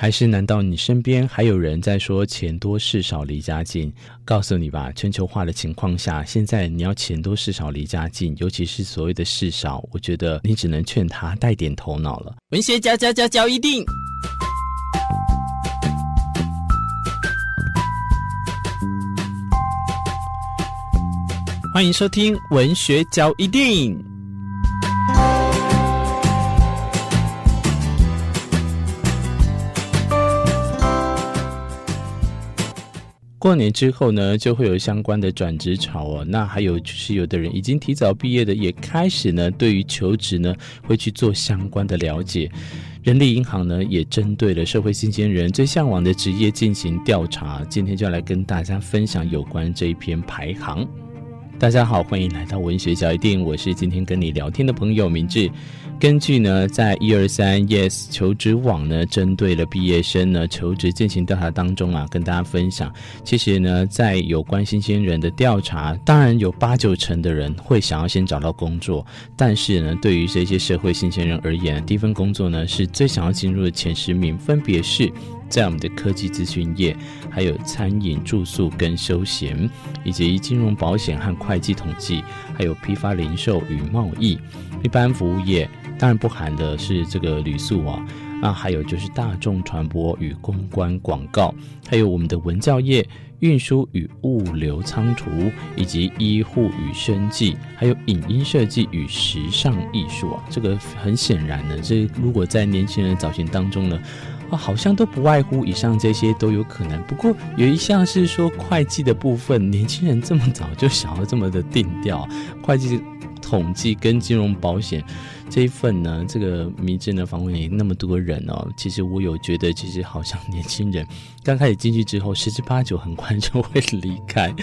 还是难道你身边还有人在说钱多事少离家近？告诉你吧，全球化的情况下，现在你要钱多事少离家近，尤其是所谓的事少，我觉得你只能劝他带点头脑了。文学嚼嚼嚼嚼一定，欢迎收听文学交一定。过年之后呢，就会有相关的转职潮哦。那还有就是，有的人已经提早毕业的，也开始呢，对于求职呢，会去做相关的了解。人力银行呢，也针对了社会新鲜人最向往的职业进行调查。今天就来跟大家分享有关这一篇排行。大家好，欢迎来到文学小一定，我是今天跟你聊天的朋友明志。根据呢，在一二三 Yes 求职网呢，针对了毕业生呢求职进行调查当中啊，跟大家分享，其实呢，在有关新鲜人的调查，当然有八九成的人会想要先找到工作，但是呢，对于这些社会新鲜人而言，第一份工作呢是最想要进入的前十名，分别是在我们的科技资讯业，还有餐饮住宿跟休闲，以及金融保险和会计统计，还有批发零售与贸易，一般服务业。当然不含的是这个旅宿啊，那还有就是大众传播与公关广告，还有我们的文教业、运输与物流仓储，以及医护与生计，还有影音设计与时尚艺术啊。这个很显然呢，这如果在年轻人找寻当中呢，啊，好像都不外乎以上这些都有可能。不过有一项是说会计的部分，年轻人这么早就想要这么的定调，会计统计跟金融保险。这一份呢，这个明志呢访问也那么多人哦，其实我有觉得，其实好像年轻人刚开始进去之后，十之八九很快就会离开。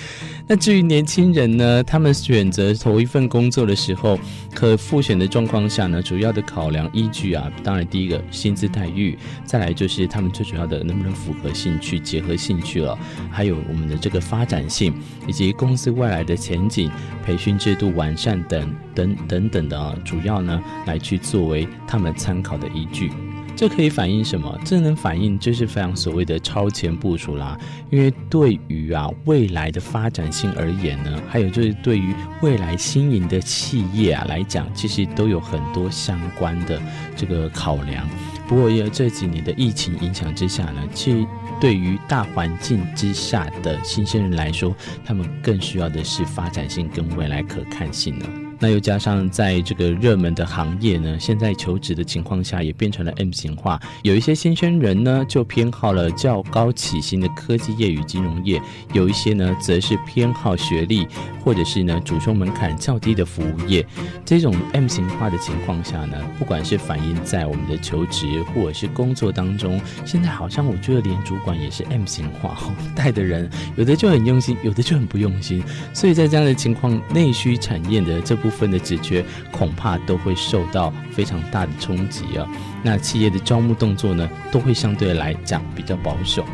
那至于年轻人呢，他们选择头一份工作的时候，可复选的状况下呢，主要的考量依据啊，当然第一个薪资待遇，再来就是他们最主要的能不能符合兴趣、结合兴趣了，还有我们的这个发展性，以及公司未来的前景、培训制度完善等等等等的啊，主要呢。来去作为他们参考的依据，这可以反映什么？这能反映就是非常所谓的超前部署啦。因为对于啊未来的发展性而言呢，还有就是对于未来新颖的企业啊来讲，其实都有很多相关的这个考量。不过，因为这几年的疫情影响之下呢，其实对于大环境之下的新鲜人来说，他们更需要的是发展性跟未来可看性呢。那又加上在这个热门的行业呢，现在求职的情况下也变成了 M 型化，有一些新鲜人呢就偏好了较高起薪的科技业与金融业，有一些呢则是偏好学历或者是呢主修门槛较低的服务业。这种 M 型化的情况下呢，不管是反映在我们的求职或者是工作当中，现在好像我觉得连主管也是 M 型化，带的人有的就很用心，有的就很不用心，所以在这样的情况，内需产业的这部部分的职缺恐怕都会受到非常大的冲击啊！那企业的招募动作呢，都会相对来讲比较保守。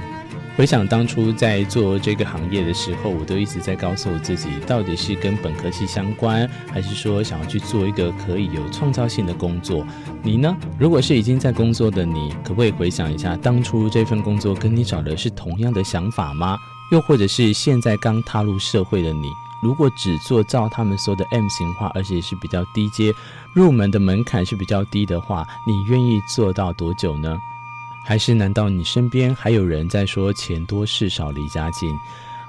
回想当初在做这个行业的时候，我都一直在告诉我自己，到底是跟本科系相关，还是说想要去做一个可以有创造性的工作？你呢？如果是已经在工作的你，可不可以回想一下当初这份工作跟你找的是同样的想法吗？又或者是现在刚踏入社会的你？如果只做照他们说的 M 型化，而且是比较低阶，入门的门槛是比较低的话，你愿意做到多久呢？还是难道你身边还有人在说钱多事少离家近？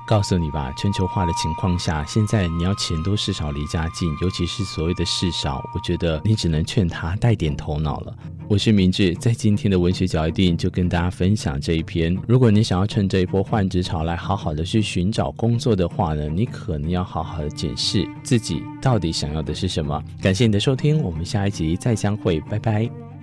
告诉你吧，全球化的情况下，现在你要钱多事少离家近，尤其是所谓的事少，我觉得你只能劝他带点头脑了。我是明志，在今天的文学角一定就跟大家分享这一篇。如果你想要趁这一波换职潮来好好的去寻找工作的话呢，你可能要好好的检视自己到底想要的是什么。感谢你的收听，我们下一集再相会，拜拜。